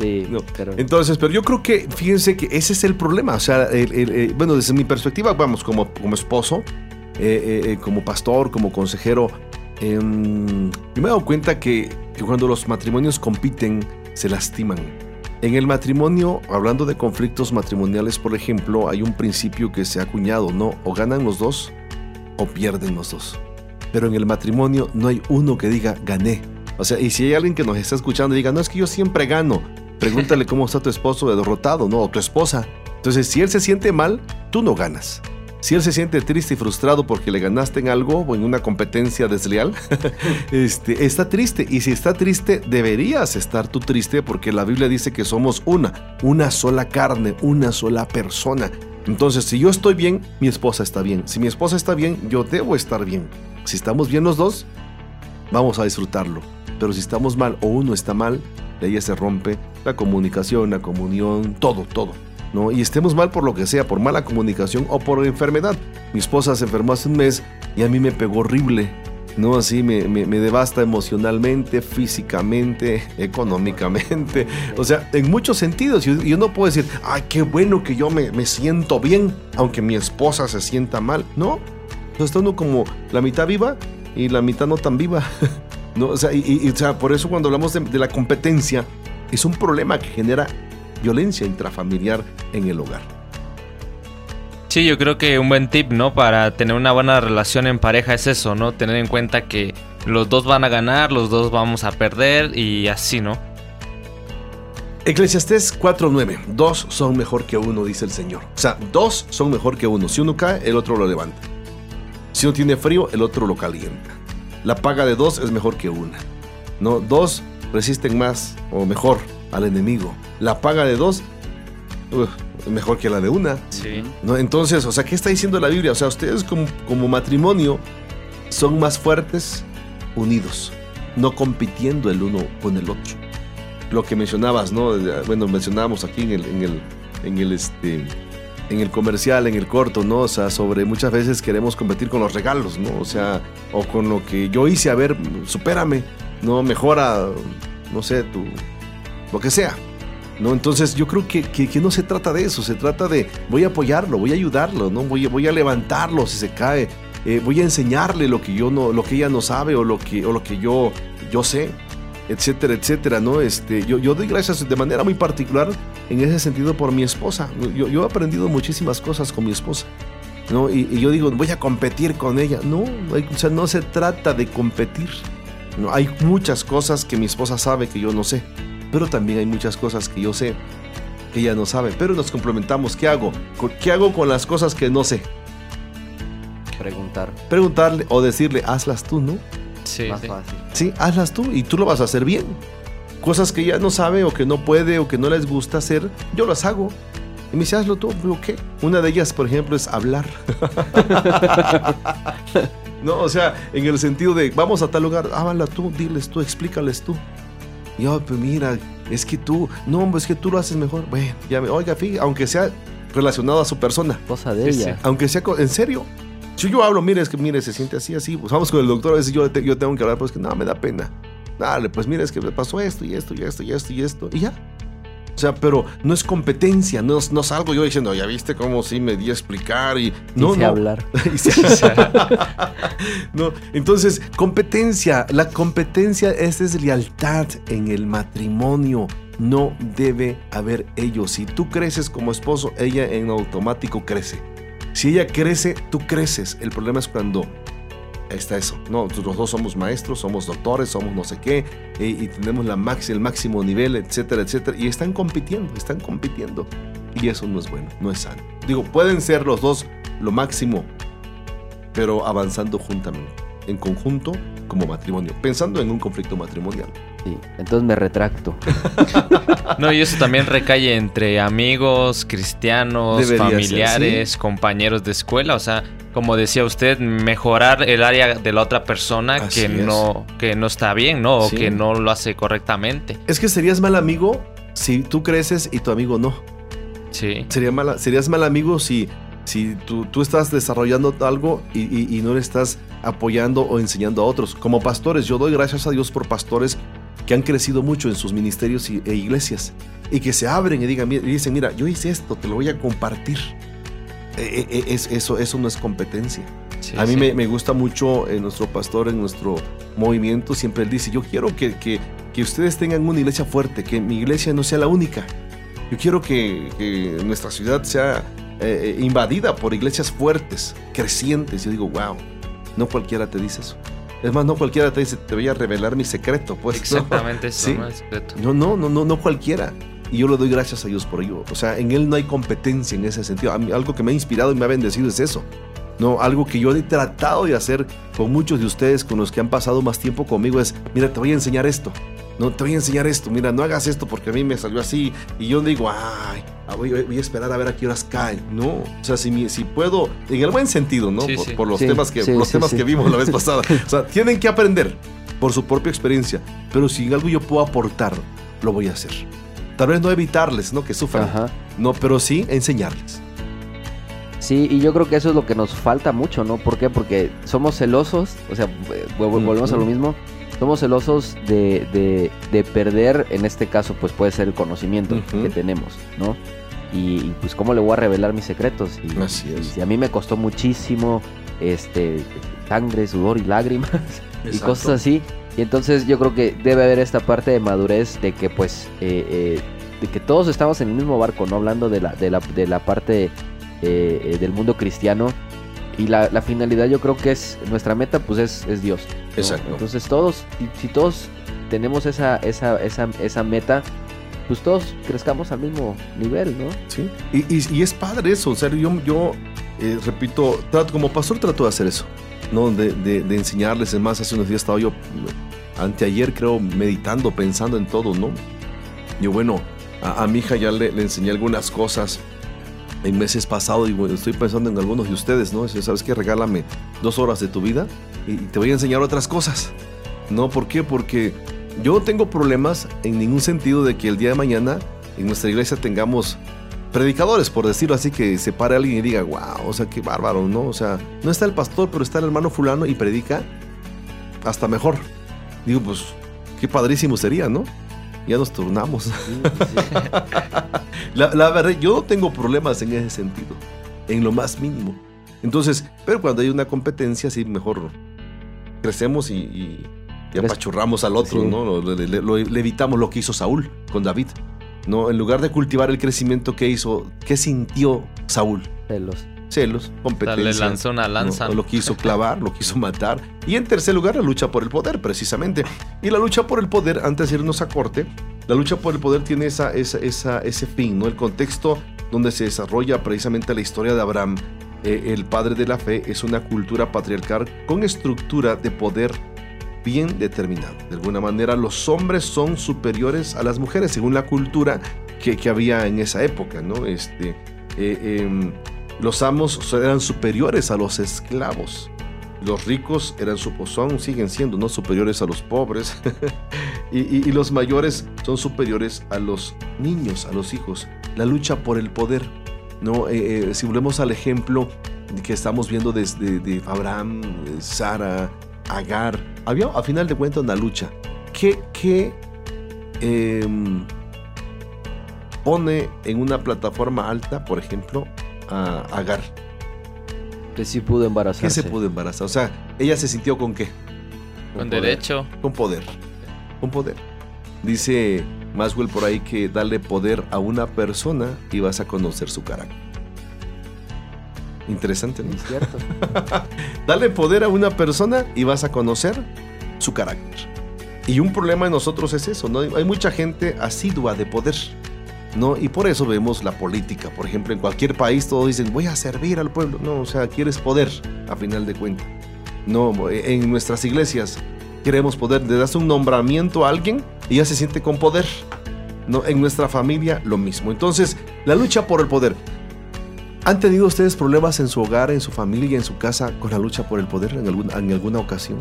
Sí, No, pero... Entonces, pero yo creo que, fíjense que ese es el problema. O sea, el- el- eh, bueno, desde mi perspectiva, vamos, como, como esposo, eh, eh, eh, como pastor, como consejero, em, yo me he dado cuenta que, que cuando los matrimonios compiten, se lastiman. En el matrimonio, hablando de conflictos matrimoniales, por ejemplo, hay un principio que se ha acuñado, ¿no? O ganan los dos o pierden los dos. Pero en el matrimonio no hay uno que diga gané. O sea, y si hay alguien que nos está escuchando y diga, no, es que yo siempre gano, pregúntale cómo está tu esposo de derrotado, ¿no? O tu esposa. Entonces, si él se siente mal, tú no ganas. Si él se siente triste y frustrado porque le ganaste en algo o en una competencia desleal, este, está triste. Y si está triste, deberías estar tú triste porque la Biblia dice que somos una, una sola carne, una sola persona. Entonces, si yo estoy bien, mi esposa está bien. Si mi esposa está bien, yo debo estar bien. Si estamos bien los dos, vamos a disfrutarlo. Pero si estamos mal o uno está mal, de ahí se rompe la comunicación, la comunión, todo, todo. ¿No? Y estemos mal por lo que sea, por mala comunicación o por enfermedad. Mi esposa se enfermó hace un mes y a mí me pegó horrible. No, así me, me, me devasta emocionalmente, físicamente, económicamente. O sea, en muchos sentidos. Yo, yo no puedo decir, ay, qué bueno que yo me, me siento bien, aunque mi esposa se sienta mal. No, yo está uno como la mitad viva y la mitad no tan viva. no, o sea, y, y- o sea, por eso cuando hablamos de, de la competencia, es un problema que genera violencia intrafamiliar en el hogar. Sí, yo creo que un buen tip, ¿no? Para tener una buena relación en pareja es eso, ¿no? Tener en cuenta que los dos van a ganar, los dos vamos a perder y así, ¿no? Eclesiastés 4.9. Dos son mejor que uno, dice el Señor. O sea, dos son mejor que uno. Si uno cae, el otro lo levanta. Si uno tiene frío, el otro lo calienta. La paga de dos es mejor que una. No, dos resisten más o mejor al enemigo. La paga de dos uf, es mejor que la de una. Sí. ¿no? Entonces, o sea, ¿qué está diciendo la Biblia? O sea, ustedes como, como matrimonio son más fuertes unidos, no compitiendo el uno con el otro. Lo que mencionabas, ¿no? Bueno, mencionábamos aquí en el, en el, en el, este, en el comercial, en el corto, ¿no? O sea, sobre muchas veces queremos competir con los regalos, ¿no? O sea, o con lo que yo hice, a ver, supérame, ¿no? Mejora, no sé, tu, lo que sea. ¿no? Entonces yo creo que, que- no se trata de eso, se trata de voy a apoyarlo, voy a ayudarlo, ¿no? voy, voy a levantarlo si se cae, eh, voy a enseñarle lo que yo no, lo que ella no sabe o lo que, o lo que yo, yo sé, etcétera, etcétera, ¿no? Este, yo, yo doy gracias de manera muy particular en ese sentido por mi esposa. Yo, yo he aprendido muchísimas cosas con mi esposa. ¿no? Y, yo digo, voy a competir con ella. No, o sea, no se trata de competir. ¿no? Hay muchas cosas que mi esposa sabe que yo no sé pero también hay muchas cosas que yo sé que ella no sabe, pero nos complementamos. ¿Qué hago? ¿Qué hago con las cosas que no sé? Preguntar. Preguntarle o decirle, hazlas tú, ¿no? Sí, más sí. fácil. Sí, hazlas tú y tú lo vas a hacer bien. Cosas que ella no sabe o que no puede o que no les gusta hacer, yo las hago. Y me dice, hazlo tú. Digo, ¿qué? Una de ellas, por ejemplo, es hablar. no, o sea, en el sentido de, vamos a tal lugar, hábala tú, diles tú, explícales tú. Y yo, pues mira, es que tú, no, es que tú lo haces mejor. Bueno, ya me, oiga, fíjate, aunque sea relacionado a su persona, Cosa de Sí, ella. aunque sea en serio. Si yo hablo, mire, es que mire, se siente así, así, pues vamos con el doctor, a veces yo, te- yo tengo que hablar, pues que no, me da pena. Dale, pues mire, es que me pasó esto y esto y esto y esto y esto, y ya. O sea, pero no es competencia, no, es- no salgo yo diciendo, ya viste cómo sí me di a explicar y... No, Dice no. hablar. Y se- no, entonces, competencia. La competencia esa es lealtad en el matrimonio. No debe haber ello. Si tú creces como esposo, ella en automático crece. Si ella crece, tú creces. El problema es cuando está eso. No, los dos somos maestros, somos doctores, somos no sé qué, eh, y tenemos la max, el máximo nivel, etcétera, etcétera. Y están compitiendo, están compitiendo. Y eso no es bueno, no es sano. Digo, pueden ser los dos lo máximo, pero avanzando juntamente, en conjunto, como matrimonio, pensando en un conflicto matrimonial. Sí, entonces me retracto. No, y eso también recae entre amigos, cristianos, Debería ser, familiares, compañeros de escuela. O sea, como decía usted, mejorar el área de la otra persona Así que es. no, que no está bien, ¿no? O Sí. que no lo hace correctamente. Es que serías mal amigo si tú creces y tu amigo no. Sí. Sería mala, serías mal amigo si, si tú, tú estás desarrollando algo y, y- y no le estás apoyando o enseñando a otros. Como pastores, yo doy gracias a Dios por pastores que han crecido mucho en sus ministerios y- e iglesias y que se abren y digan, y dicen, mira, yo hice esto, te lo voy a compartir. Eh, eh, es- eso, eso no es competencia. sí, A mí sí. me, me gusta mucho eh, nuestro pastor en nuestro movimiento, siempre él dice, yo quiero que, que- que ustedes tengan una iglesia fuerte, que mi iglesia no sea la única. Yo quiero que, que nuestra ciudad sea eh, eh, invadida por iglesias fuertes, crecientes. Yo digo, wow, no cualquiera te dice eso. Es más, no cualquiera te dice, te voy a revelar mi secreto. Pues, ¿no? Exactamente eso, Sí. ¿no? Es secreto. No, no, no, no, no cualquiera. Y yo le doy gracias a Dios por ello. O sea, en Él no hay competencia en ese sentido. A mí, algo que me ha inspirado y me ha bendecido es eso. No, algo que yo he tratado de hacer con muchos de ustedes, con los que han pasado más tiempo conmigo, es, mira, te voy a enseñar esto. No, te voy a enseñar esto. Mira, no hagas esto porque a mí me salió así. Y yo digo, ay, ah, voy, voy a esperar a ver a qué horas caen. No, o sea, si, mi- si puedo, en el buen sentido, ¿no? Sí, por, sí. por los Sí, temas, que, sí, los sí, temas sí. que vimos la vez pasada. O sea, tienen que aprender por su propia experiencia. Pero si en algo yo puedo aportar, lo voy a hacer. Tal vez no evitarles, ¿no? Que sufran. Ajá. No, pero sí enseñarles. Sí, y yo creo que eso es lo que nos falta mucho, ¿no? ¿Por qué? Porque somos celosos, o sea, eh, vol- volvemos a lo mismo, somos celosos de, de, de perder, en este caso, pues puede ser el conocimiento que tenemos, ¿no? Y, y, pues cómo le voy a revelar mis secretos. Y, Así es. y a mí me costó muchísimo, este, sangre, sudor y lágrimas y cosas así. Y entonces yo creo que debe haber esta parte de madurez de que pues eh, eh, de que todos estamos en el mismo barco, ¿no? Hablando de la, de la, de la parte eh, eh, del mundo cristiano. Y la, la finalidad yo creo que es, nuestra meta pues es, es Dios. ¿no? Exacto. Entonces todos, si, si todos tenemos esa, esa, esa, esa meta, pues todos crezcamos al mismo nivel, ¿no? Sí. Y, y- y es padre eso, o sea, yo, yo repito, trato, como pastor trato de hacer eso, ¿no? De, de- enseñarles, es más, hace unos días estaba yo, anteayer creo, meditando, pensando en todo, ¿no? Yo, bueno, a, mi hija ya le, le enseñé algunas cosas en meses pasados y bueno, estoy pensando en algunos de ustedes, ¿no? ¿Sabes qué? Regálame dos horas de tu vida y te voy a enseñar otras cosas, ¿no? ¿Por qué? Porque yo no tengo problemas en ningún sentido de que el día de mañana en nuestra iglesia tengamos predicadores, por decirlo así, que se pare alguien y diga, wow, o sea, qué bárbaro, ¿no? O sea, no está el pastor, pero está el hermano fulano y predica hasta mejor. Digo, pues, qué padrísimo sería, ¿no? Ya nos turnamos. La, la verdad, yo no tengo problemas en ese sentido, en lo más mínimo. Entonces, pero cuando hay una competencia, sí, mejor crecemos y, y- y apachurramos al otro, Sí. ¿no? Le evitamos lo que hizo Saúl con David. ¿No? En lugar de cultivar el crecimiento que hizo, ¿qué sintió Saúl? Celos. Celos, O sea, competencia. le lanzó una lanza. ¿no? Lo quiso clavar, lo quiso matar. Y en tercer lugar, la lucha por el poder, precisamente. Y la lucha por el poder, antes de irnos a corte, la lucha por el poder tiene esa, esa, esa- ese fin, ¿no? El contexto donde se desarrolla precisamente la historia de Abraham, eh, el padre de la fe, es una cultura patriarcal con estructura de poder bien determinada. De alguna manera, los hombres son superiores a las mujeres, según la cultura que, que había en esa época, ¿no? Este, eh, em, los amos eran superiores a los esclavos. Los ricos eran o son, siguen siendo, ¿no? Superiores a los pobres. y, los mayores son superiores a los niños, a los hijos. La lucha por el poder, ¿no? Eh, eh, si volvemos al ejemplo que estamos viendo desde de Abraham, Sara, Agar, había a final de cuentas una lucha. ¿Qué, qué em, pone en una plataforma alta, por ejemplo, a Agar? Que sí pudo ¿Qué embarazarse. se pudo embarazar? O sea, ella se sintió con qué? Con poder. derecho. Con poder. Con poder. Dice Maswell por ahí que darle poder a una persona y vas a conocer su carácter. Interesante, ¿no? Es cierto. Dale poder a una persona y vas a conocer su carácter. Y un problema de nosotros es eso, ¿no? Hay mucha gente asidua de poder, ¿no? Y por eso vemos la política. Por ejemplo, en cualquier país todos dicen, voy a servir al pueblo. No, o sea, quieres poder, a final de cuentas. No, en nuestras iglesias queremos poder. Le das un nombramiento a alguien y ya se siente con poder. No, en nuestra familia lo mismo. Entonces, la lucha por el poder. ¿Han tenido ustedes problemas en su hogar, en su familia, en su casa con la lucha por el poder en alguna, en alguna ocasión?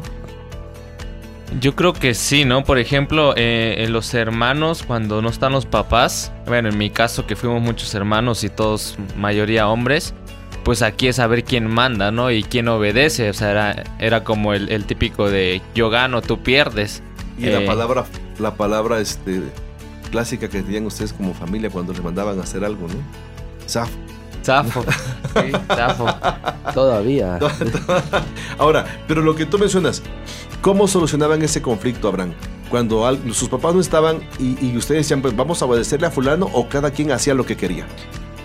Yo creo que sí, ¿no? Por ejemplo, eh, en los hermanos, cuando no están los papás, bueno, en mi caso que fuimos muchos hermanos y todos mayoría hombres, pues aquí es saber quién manda, ¿no? Y quién obedece, o sea, era, era como el, el típico de yo gano, tú pierdes. Y la Eh. palabra, la palabra este, clásica que tenían ustedes como familia cuando les mandaban a hacer algo, ¿no? Zafo. Zafo. Sí, zafo. Todavía. Ahora, pero lo que tú mencionas, ¿cómo solucionaban ese conflicto, Abraham? Cuando al- sus papás no estaban y, y ustedes decían, pues vamos a obedecerle a fulano o cada quien hacía lo que quería.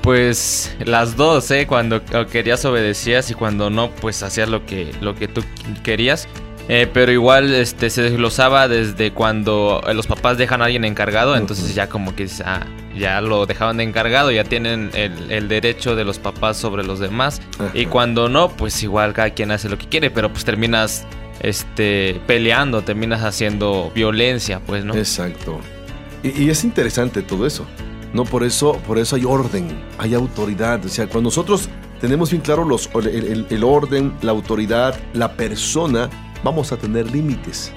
Pues las dos, ¿eh? Cuando querías obedecías y cuando no, pues hacías lo que, lo que tú querías. Eh, pero igual este, se desglosaba desde cuando los papás dejan a alguien encargado, entonces ya como que ah, ya lo dejaban de encargado, ya tienen el, el derecho de los papás sobre los demás. Y cuando no, pues igual cada quien hace lo que quiere, pero pues terminas este, peleando, terminas haciendo violencia, pues, ¿no? Exacto. Y, y es interesante todo eso. No, por eso, por eso hay orden, hay autoridad. O sea, cuando nosotros tenemos bien claro los, el, el- el orden, la autoridad, la persona, vamos a tener límites.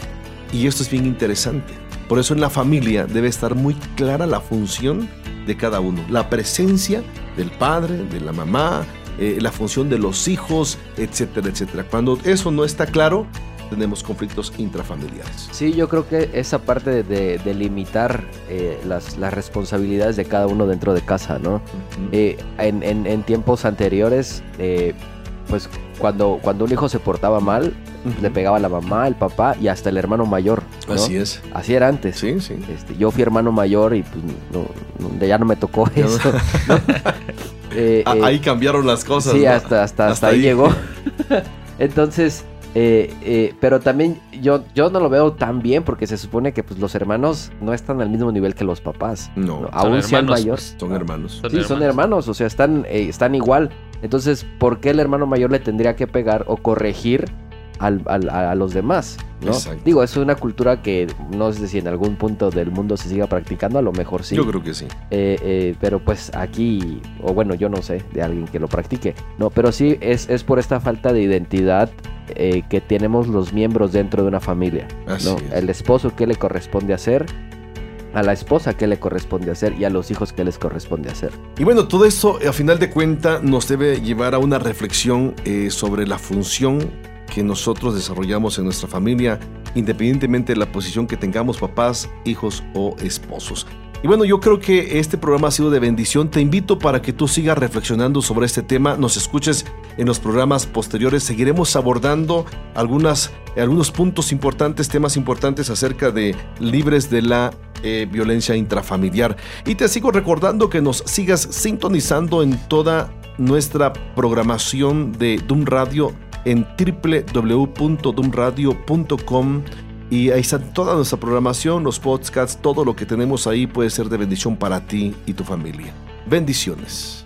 Y esto es bien interesante. Por eso en la familia debe estar muy clara la función de cada uno. La presencia del padre, de la mamá, eh, la función de los hijos, etcétera, etcétera. Cuando eso no está claro, tenemos conflictos intrafamiliares. Sí, yo creo que esa parte de, de- de limitar eh, las, las responsabilidades de cada uno dentro de casa, ¿no? Eh, en, en- en tiempos anteriores, pues cuando, cuando un hijo se portaba mal, le pegaba a la mamá, el papá y hasta el hermano mayor. ¿no? Así es. Así era antes. Sí, sí. Este, yo fui hermano mayor y pues no, no- ya no me tocó eso. ¿no? Eh, Ah, eh, ahí cambiaron las cosas. sí, ¿no? hasta, hasta, hasta, Hasta ahí ahí. llegó. Entonces, eh, eh, pero también yo, yo no lo veo tan bien porque se supone que pues, los hermanos no están al mismo nivel que los papás. No, ¿no? Aún sean hermanos, mayores. pues. son hermanos. Sí, son hermanos, o sea, están, eh, están igual. Entonces, ¿por qué el hermano mayor le tendría que pegar o corregir al- al- a, los demás? ¿no? Exacto. Digo, es una cultura que no sé si en algún punto del mundo se siga practicando, a lo mejor sí. Yo creo que sí. Eh, eh, pero pues aquí, o bueno, yo no sé de alguien que lo practique, no, pero sí es, es por esta falta de identidad eh, que tenemos los miembros dentro de una familia. Así ¿no? es. El esposo, ¿qué le corresponde hacer? A la esposa, ¿qué le corresponde hacer? Y a los hijos, ¿qué les corresponde hacer? Y bueno, todo esto a final de cuenta nos debe llevar a una reflexión eh, sobre la función que nosotros desarrollamos en nuestra familia, independientemente de la posición que tengamos papás, hijos o esposos. Y bueno, yo creo que este programa ha sido de bendición. Te invito para que tú sigas reflexionando sobre este tema, nos escuches en los programas posteriores. Seguiremos abordando algunas, algunos puntos importantes, temas importantes acerca de libres de la eh, violencia intrafamiliar. Y te sigo recordando que nos sigas sintonizando en toda nuestra programación de Doom Radio en www.doomradio.com y ahí está toda nuestra programación, los podcasts, todo lo que tenemos ahí puede ser de bendición para ti y tu familia. Bendiciones.